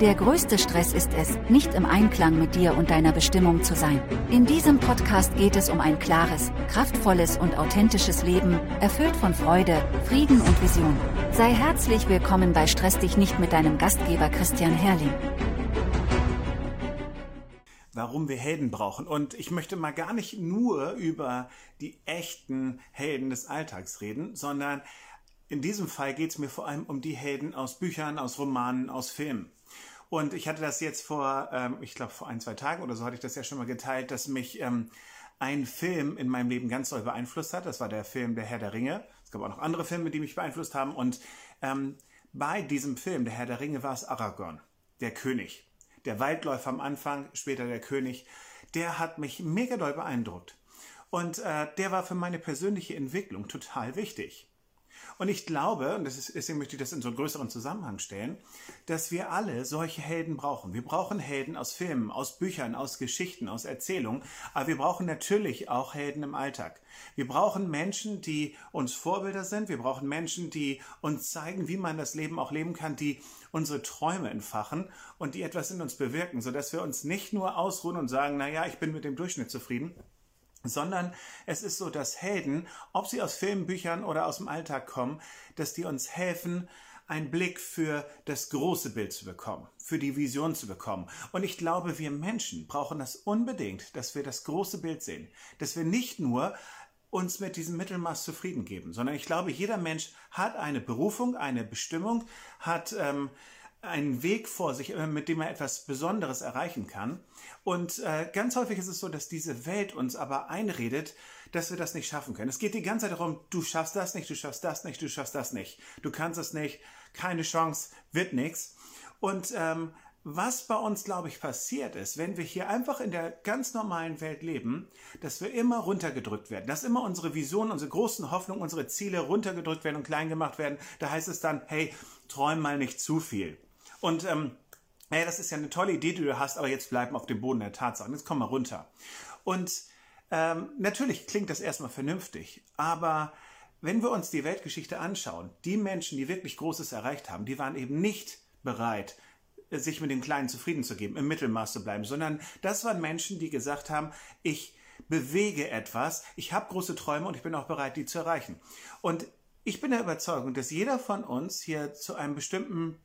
Der größte Stress ist es, nicht im Einklang mit dir und deiner Bestimmung zu sein. In diesem Podcast geht es um ein klares, kraftvolles und authentisches Leben, erfüllt von Freude, Frieden und Vision. Sei herzlich willkommen bei Stress dich nicht mit deinem Gastgeber Christian Herrling. Warum wir Helden brauchen. Und ich möchte mal gar nicht nur über die echten Helden des Alltags reden, sondern in diesem Fall geht es mir vor allem um die Helden aus Büchern, aus Romanen, aus Filmen. Und ich hatte das jetzt vor, ähm, ich glaube vor ein, zwei Tagen oder so hatte ich das ja schon mal geteilt, dass mich ähm, ein Film in meinem Leben ganz doll beeinflusst hat. Das war der Film Der Herr der Ringe. Es gab auch noch andere Filme, die mich beeinflusst haben. Und ähm, bei diesem Film, Der Herr der Ringe, war es Aragorn, der König. Der Waldläufer am Anfang, später der König. Der hat mich mega doll beeindruckt. Und äh, der war für meine persönliche Entwicklung total wichtig. Und ich glaube, und ist, deswegen möchte ich das in so einen größeren Zusammenhang stellen, dass wir alle solche Helden brauchen. Wir brauchen Helden aus Filmen, aus Büchern, aus Geschichten, aus Erzählungen, aber wir brauchen natürlich auch Helden im Alltag. Wir brauchen Menschen, die uns Vorbilder sind. Wir brauchen Menschen, die uns zeigen, wie man das Leben auch leben kann, die unsere Träume entfachen und die etwas in uns bewirken, sodass wir uns nicht nur ausruhen und sagen, na ja, ich bin mit dem Durchschnitt zufrieden, sondern es ist so, dass Helden, ob sie aus Filmen, Büchern oder aus dem Alltag kommen, dass die uns helfen, einen Blick für das große Bild zu bekommen, für die Vision zu bekommen. Und ich glaube, wir Menschen brauchen das unbedingt, dass wir das große Bild sehen, dass wir nicht nur uns mit diesem Mittelmaß zufrieden geben, sondern ich glaube, jeder Mensch hat eine Berufung, eine Bestimmung, hat ähm, einen Weg vor sich, äh, mit dem er etwas Besonderes erreichen kann. Und äh, ganz häufig ist es so, dass diese Welt uns aber einredet, dass wir das nicht schaffen können. Es geht die ganze Zeit darum, du schaffst das nicht, du schaffst das nicht, du schaffst das nicht. Du kannst es nicht, keine Chance, wird nichts. Und ähm, was bei uns, glaube ich, passiert ist, wenn wir hier einfach in der ganz normalen Welt leben, dass wir immer runtergedrückt werden, dass immer unsere Visionen, unsere großen Hoffnungen, unsere Ziele runtergedrückt werden und klein gemacht werden. Da heißt es dann, hey, träum mal nicht zu viel. Und ähm, ja, das ist ja eine tolle Idee, die du hast, aber jetzt bleiben auf dem Boden der Tatsachen. Jetzt komm mal runter. Und ähm, natürlich klingt das erstmal vernünftig, aber wenn wir uns die Weltgeschichte anschauen, die Menschen, die wirklich Großes erreicht haben, die waren eben nicht bereit, sich mit dem Kleinen zufrieden zu geben, im Mittelmaß zu bleiben, sondern das waren Menschen, die gesagt haben, ich bewege etwas, ich habe große Träume und ich bin auch bereit, die zu erreichen. Und ich bin der Überzeugung, dass jeder von uns hier zu einem bestimmten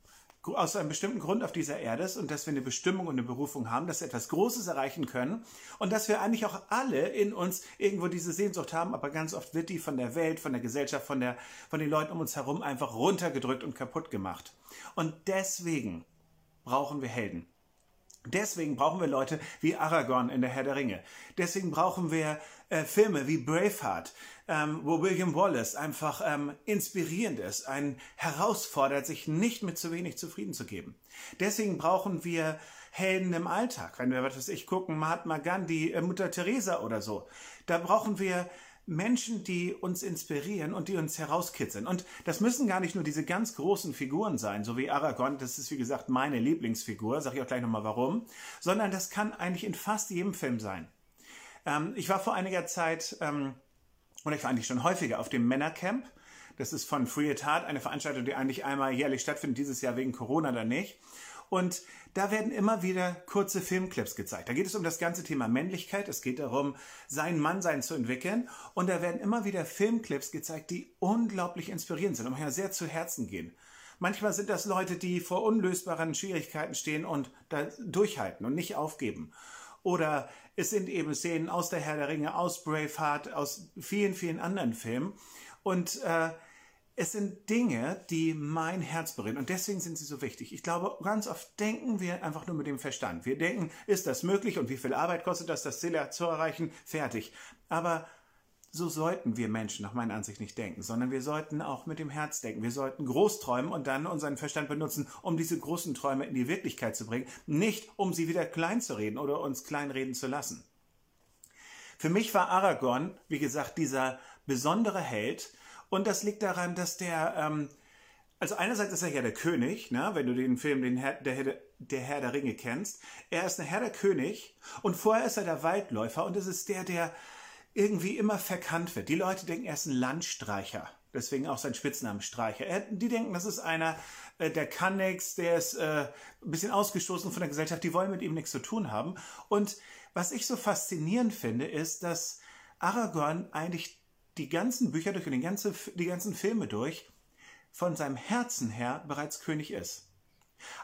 aus einem bestimmten Grund auf dieser Erde ist und dass wir eine Bestimmung und eine Berufung haben, dass wir etwas Großes erreichen können und dass wir eigentlich auch alle in uns irgendwo diese Sehnsucht haben, aber ganz oft wird die von der Welt, von der Gesellschaft, von, der, von den Leuten um uns herum einfach runtergedrückt und kaputt gemacht. Und deswegen brauchen wir Helden. Deswegen brauchen wir Leute wie Aragorn in der Herr der Ringe. Deswegen brauchen wir äh, Filme wie Braveheart, ähm, wo William Wallace einfach ähm, inspirierend ist, einen herausfordert, sich nicht mit zu wenig zufrieden zu geben. Deswegen brauchen wir Helden im Alltag. Wenn wir, was weiß ich, gucken, Mahatma Gandhi, äh, Mutter Teresa oder so. Da brauchen wir Menschen, die uns inspirieren und die uns herauskitzeln. Und das müssen gar nicht nur diese ganz großen Figuren sein, so wie Aragorn, das ist wie gesagt meine Lieblingsfigur, sage ich auch gleich nochmal warum, sondern das kann eigentlich in fast jedem Film sein. Ähm, ich war vor einiger Zeit, ähm, oder ich war eigentlich schon häufiger auf dem Männercamp. Das ist von Free at Heart, eine Veranstaltung, die eigentlich einmal jährlich stattfindet, dieses Jahr wegen Corona dann nicht. Und da werden immer wieder kurze Filmclips gezeigt. Da geht es um das ganze Thema Männlichkeit. Es geht darum, sein Mannsein zu entwickeln. Und da werden immer wieder Filmclips gezeigt, die unglaublich inspirierend sind und manchmal sehr zu Herzen gehen. Manchmal sind das Leute, die vor unlösbaren Schwierigkeiten stehen und da durchhalten und nicht aufgeben. Oder es sind eben Szenen aus der Herr der Ringe, aus Braveheart, aus vielen, vielen anderen Filmen. Und äh, es sind Dinge, die mein Herz berühren und deswegen sind sie so wichtig. Ich glaube, ganz oft denken wir einfach nur mit dem Verstand. Wir denken, ist das möglich und wie viel Arbeit kostet das, das Ziel zu erreichen? Fertig. Aber so sollten wir Menschen nach meiner Ansicht nicht denken, sondern wir sollten auch mit dem Herz denken. Wir sollten groß träumen und dann unseren Verstand benutzen, um diese großen Träume in die Wirklichkeit zu bringen, nicht um sie wieder klein zu reden oder uns kleinreden zu lassen. Für mich war Aragorn, wie gesagt, dieser besondere Held, und das liegt daran, dass der, ähm, also einerseits ist er ja der König, ne, wenn du den Film den Herr, der, der Herr der Ringe kennst. Er ist ein Herr der König und vorher ist er der Waldläufer und es ist der, der irgendwie immer verkannt wird. Die Leute denken, er ist ein Landstreicher. Deswegen auch sein Spitzname Streicher. die denken, das ist einer, äh, der kann nichts, der ist äh, ein bisschen ausgestoßen von der Gesellschaft, die wollen mit ihm nichts zu tun haben. Und was ich so faszinierend finde, ist, dass Aragorn eigentlich die ganzen Bücher durch und die, ganze, die ganzen Filme durch von seinem Herzen her bereits König ist.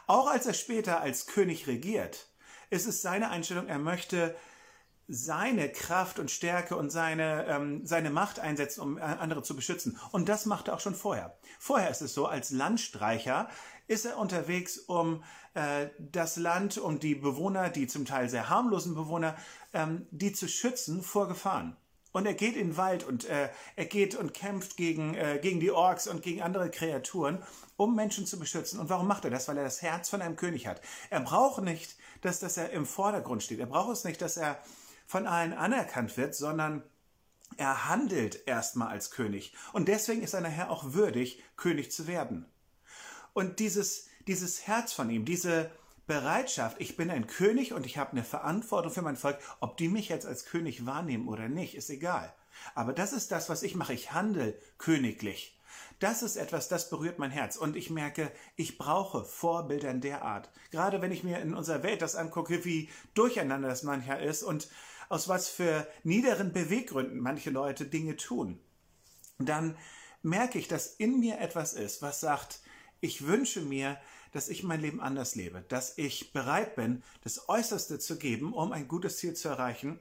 Auch als er später als König regiert, ist es seine Einstellung, er möchte seine Kraft und Stärke und seine, ähm, seine Macht einsetzen, um andere zu beschützen. Und das macht er auch schon vorher. Vorher ist es so, als Landstreicher ist er unterwegs, um äh, das Land, um die Bewohner, die zum Teil sehr harmlosen Bewohner, ähm, die zu schützen vor Gefahren. Und er geht in den Wald und äh, er geht und kämpft gegen, äh, gegen die Orks und gegen andere Kreaturen, um Menschen zu beschützen. Und warum macht er das? Weil er das Herz von einem König hat. Er braucht nicht, dass, dass er im Vordergrund steht. Er braucht es nicht, dass er von allen anerkannt wird, sondern er handelt erstmal als König. Und deswegen ist er nachher auch würdig, König zu werden. Und dieses, dieses Herz von ihm, diese Bereitschaft, ich bin ein König und ich habe eine Verantwortung für mein Volk, ob die mich jetzt als König wahrnehmen oder nicht, ist egal. Aber das ist das, was ich mache. Ich handle königlich. Das ist etwas, das berührt mein Herz. Und ich merke, ich brauche Vorbilder in der Art. Gerade wenn ich mir in unserer Welt das angucke, wie durcheinander das manchmal ist und aus was für niederen Beweggründen manche Leute Dinge tun, dann merke ich, dass in mir etwas ist, was sagt, ich wünsche mir, dass ich mein Leben anders lebe, dass ich bereit bin, das Äußerste zu geben, um ein gutes Ziel zu erreichen,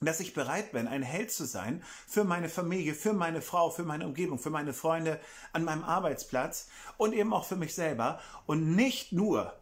dass ich bereit bin, ein Held zu sein für meine Familie, für meine Frau, für meine Umgebung, für meine Freunde an meinem Arbeitsplatz und eben auch für mich selber. Und nicht nur,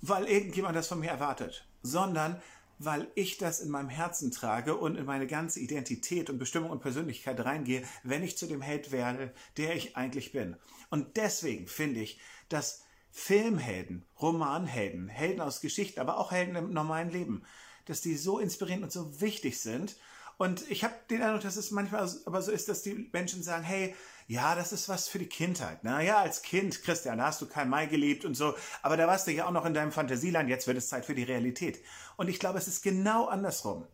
weil irgendjemand das von mir erwartet, sondern weil ich das in meinem Herzen trage und in meine ganze Identität und Bestimmung und Persönlichkeit reingehe, wenn ich zu dem Held werde, der ich eigentlich bin. Und deswegen finde ich, dass Filmhelden, Romanhelden, Helden aus Geschichten, aber auch Helden im normalen Leben, dass die so inspirierend und so wichtig sind. Und ich habe den Eindruck, dass es manchmal aber so ist, dass die Menschen sagen, hey, ja, das ist was für die Kindheit. Na ja, als Kind, Christian, da hast du kein Mai geliebt und so, aber da warst du ja auch noch in deinem Fantasieland, jetzt wird es Zeit für die Realität. Und ich glaube, es ist genau andersrum.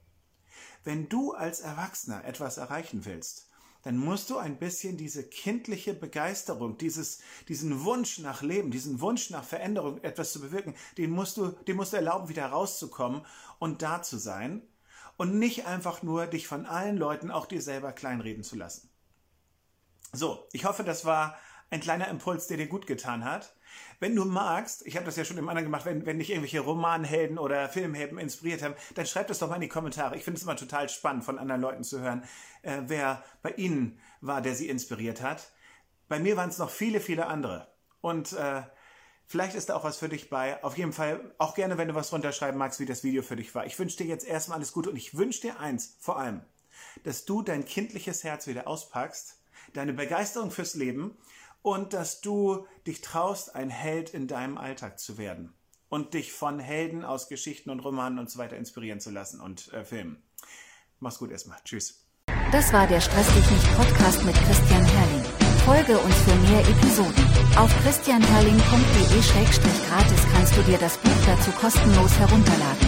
Wenn du als Erwachsener etwas erreichen willst, dann musst du ein bisschen diese kindliche Begeisterung, dieses, diesen Wunsch nach Leben, diesen Wunsch nach Veränderung, etwas zu bewirken, den musst du, den musst du erlauben, wieder rauszukommen und da zu sein und nicht einfach nur dich von allen Leuten, auch dir selber kleinreden zu lassen. So, ich hoffe, das war ein kleiner Impuls, der dir gut getan hat. Wenn du magst, ich habe das ja schon im anderen gemacht, wenn, wenn dich irgendwelche Romanhelden oder Filmhelden inspiriert haben, dann schreib das doch mal in die Kommentare. Ich finde es immer total spannend, von anderen Leuten zu hören, äh, wer bei ihnen war, der sie inspiriert hat. Bei mir waren es noch viele, viele andere. Und äh, vielleicht ist da auch was für dich bei. Auf jeden Fall auch gerne, wenn du was runterschreiben magst, wie das Video für dich war. Ich wünsche dir jetzt erstmal alles Gute und ich wünsche dir eins vor allem, dass du dein kindliches Herz wieder auspackst deine Begeisterung fürs Leben und dass du dich traust, ein Held in deinem Alltag zu werden und dich von Helden aus Geschichten und Romanen und so weiter inspirieren zu lassen und äh, filmen. Mach's gut erstmal. Tschüss. Das war der Stress dich nicht Podcast mit Christian Herrling. Folge uns für mehr Episoden. Auf christianherrling.de-gratis kannst du dir das Buch dazu kostenlos herunterladen.